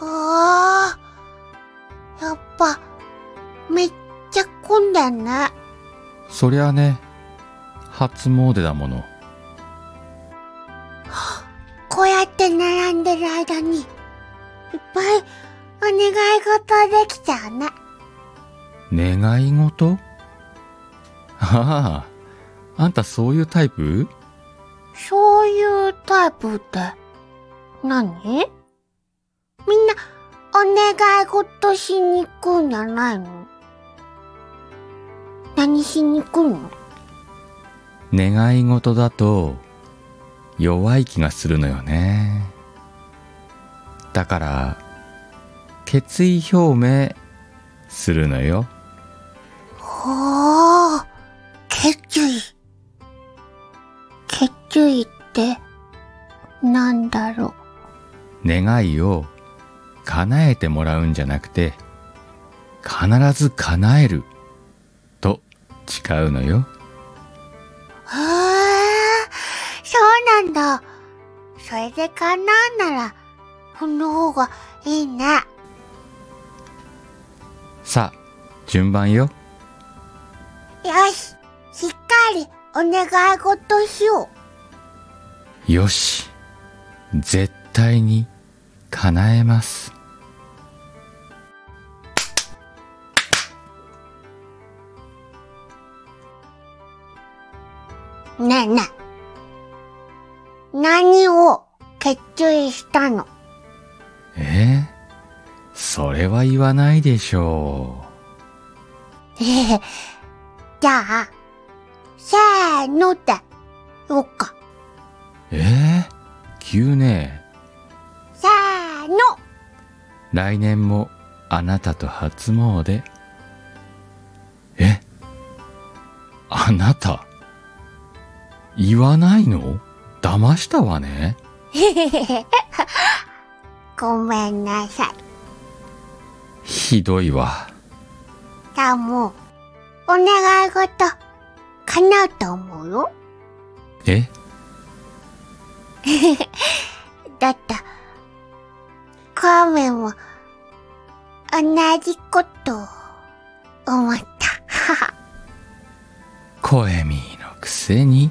ああ、やっぱ、めっちゃ混んでんね。そりゃあね、初詣だもの。こうやって並んでる間に、いっぱいお願い事できちゃうね。願い事？ああ、あんたそういうタイプ？そういうタイプって何、みんな、お願い事しに行くんじゃないの？何しに行くの？願い事だと弱い気がするのよね。だから、決意表明するのよ。ほー、決意。決意って、なんだろ願いを叶えてもらうんじゃなくて、必ず叶えると誓うのよ。う。へー、そうなんだ。それで叶うなら、その方がいいね。さあ、順番よ。よし、しっかりお願い事しよよし。絶対に叶えます。ねえねえ。何を決意したの？え？ーそれは言わないでしょええ。じゃあ、せーのって、言おっか。う。え？ー急ね。せーの。来年もあなたと初詣？え？あなた？言わないの？騙したわね。ごめんなさい。ひどいわ。じゃあもう、お願い事、叶うと思うよ。え？だって、カーメンも、同じこと、思った。はは。声ミーのくせに。